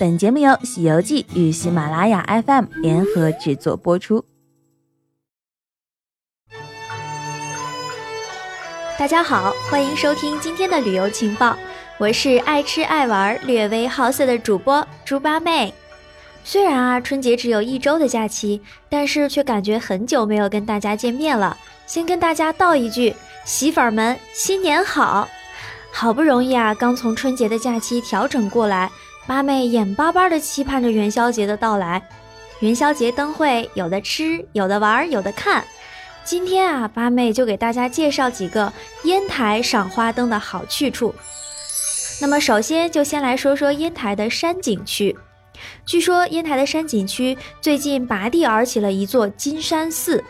本节目由《西游记》与喜马拉雅 FM 联合制作播出。大家好，欢迎收听今天的旅游情报，我是爱吃爱玩、略微好色的主播猪八妹。虽然啊，春节只有一周的假期，但是却感觉很久没有跟大家见面了。先跟大家道一句，媳妇儿们新年好！好不容易啊，刚从春节的假期调整过来。八妹眼巴巴地期盼着元宵节的到来。元宵节灯会有的吃，有的玩，有的看。今天啊，八妹就给大家介绍几个烟台赏花灯的好去处。那么，首先就先来说说烟台的山景区。据说烟台的山景区最近拔地而起了一座金山寺。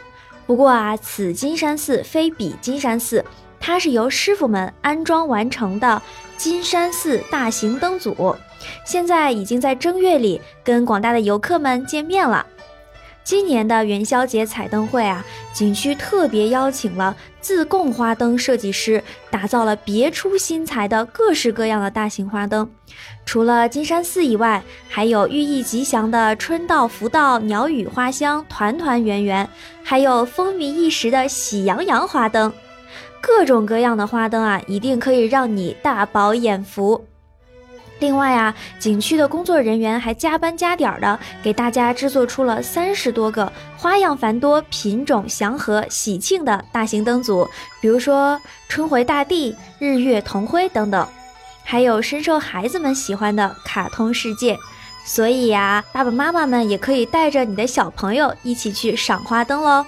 不过啊，此金山寺非彼金山寺，它是由师傅们安装完成的金山寺大型灯组。现在已经在正月里跟广大的游客们见面了。今年的元宵节彩灯会啊，景区特别邀请了自贡花灯设计师，打造了别出心裁的各式各样的大型花灯。除了金山寺以外，还有寓意吉祥的春到福到、鸟语花香、团团圆圆，还有风靡一时的喜羊羊花灯。各种各样的花灯啊，一定可以让你大饱眼福。另外啊，景区的工作人员还加班加点儿的给大家制作出了三十多个花样繁多、品种祥和、喜庆的大型灯组，比如说春回大地、日月同辉等等，还有深受孩子们喜欢的卡通世界。所以呀，爸爸妈妈们也可以带着你的小朋友一起去赏花灯喽。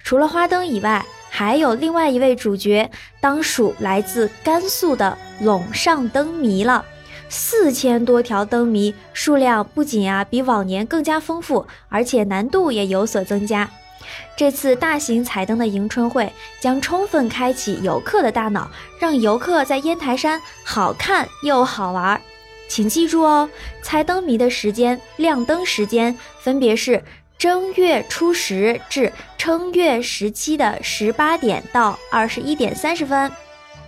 除了花灯以外，还有另外一位主角，当属来自甘肃的陇上灯谜了。四千多条灯谜，数量不仅啊比往年更加丰富，而且难度也有所增加。这次大型彩灯的迎春会将充分开启游客的大脑，让游客在烟台山好看又好玩。请记住哦，猜灯谜的时间、亮灯时间分别是正月初十至正月十七的十八点到二十一点三十分。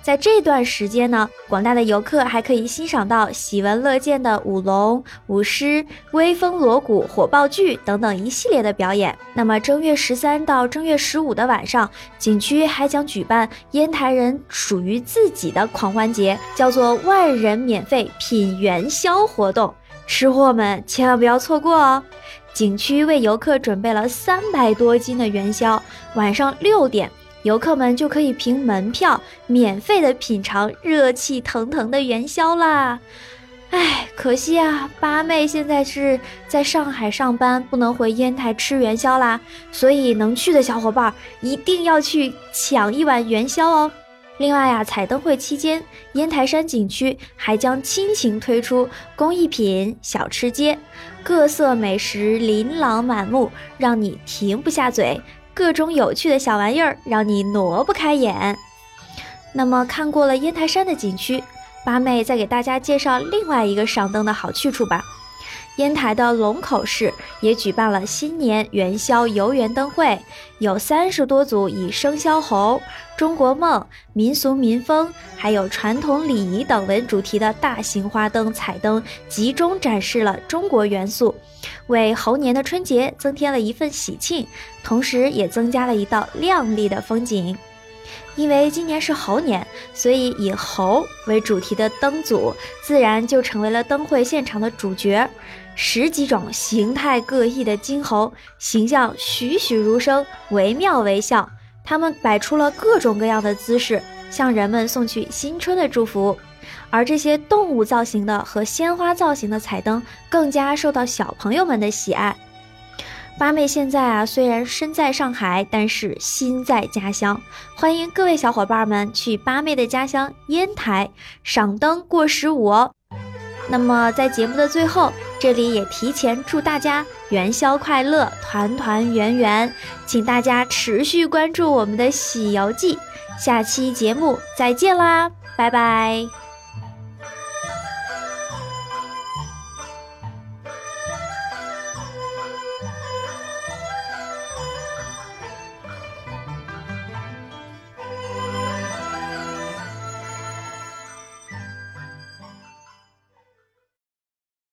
在这段时间呢，广大的游客还可以欣赏到喜闻乐见的舞龙、舞狮、威风锣鼓、火爆剧等等一系列的表演。那么正月十三到正月十五的晚上，景区还将举办烟台人属于自己的狂欢节，叫做“万人免费品元宵”活动，吃货们千万不要错过哦！景区为游客准备了三百多斤的元宵，晚上六点。游客们就可以凭门票免费的品尝热气腾腾的元宵啦！哎，可惜啊，八妹现在是在上海上班，不能回烟台吃元宵啦。所以能去的小伙伴一定要去抢一碗元宵哦。另外呀，彩灯会期间，烟台山景区还将亲情推出工艺品小吃街，各色美食琳琅满目，让你停不下嘴。各种有趣的小玩意儿让你挪不开眼。那么看过了烟台山的景区，八妹再给大家介绍另外一个赏灯的好去处吧。烟台的龙口市也举办了新年元宵游园灯会，有三十多组以生肖猴、中国梦、民俗民风，还有传统礼仪等为主题的大型花灯彩灯，集中展示了中国元素，为猴年的春节增添了一份喜庆，同时也增加了一道亮丽的风景。因为今年是猴年，所以以猴为主题的灯组自然就成为了灯会现场的主角。十几种形态各异的金猴，形象栩栩如生，惟妙惟肖。它们摆出了各种各样的姿势，向人们送去新春的祝福。而这些动物造型的和鲜花造型的彩灯，更加受到小朋友们的喜爱。八妹现在啊，虽然身在上海，但是心在家乡。欢迎各位小伙伴们去八妹的家乡烟台赏灯过十五哦。那么在节目的最后，这里也提前祝大家元宵快乐，团团圆圆。请大家持续关注我们的《喜游记》，下期节目再见啦，拜拜。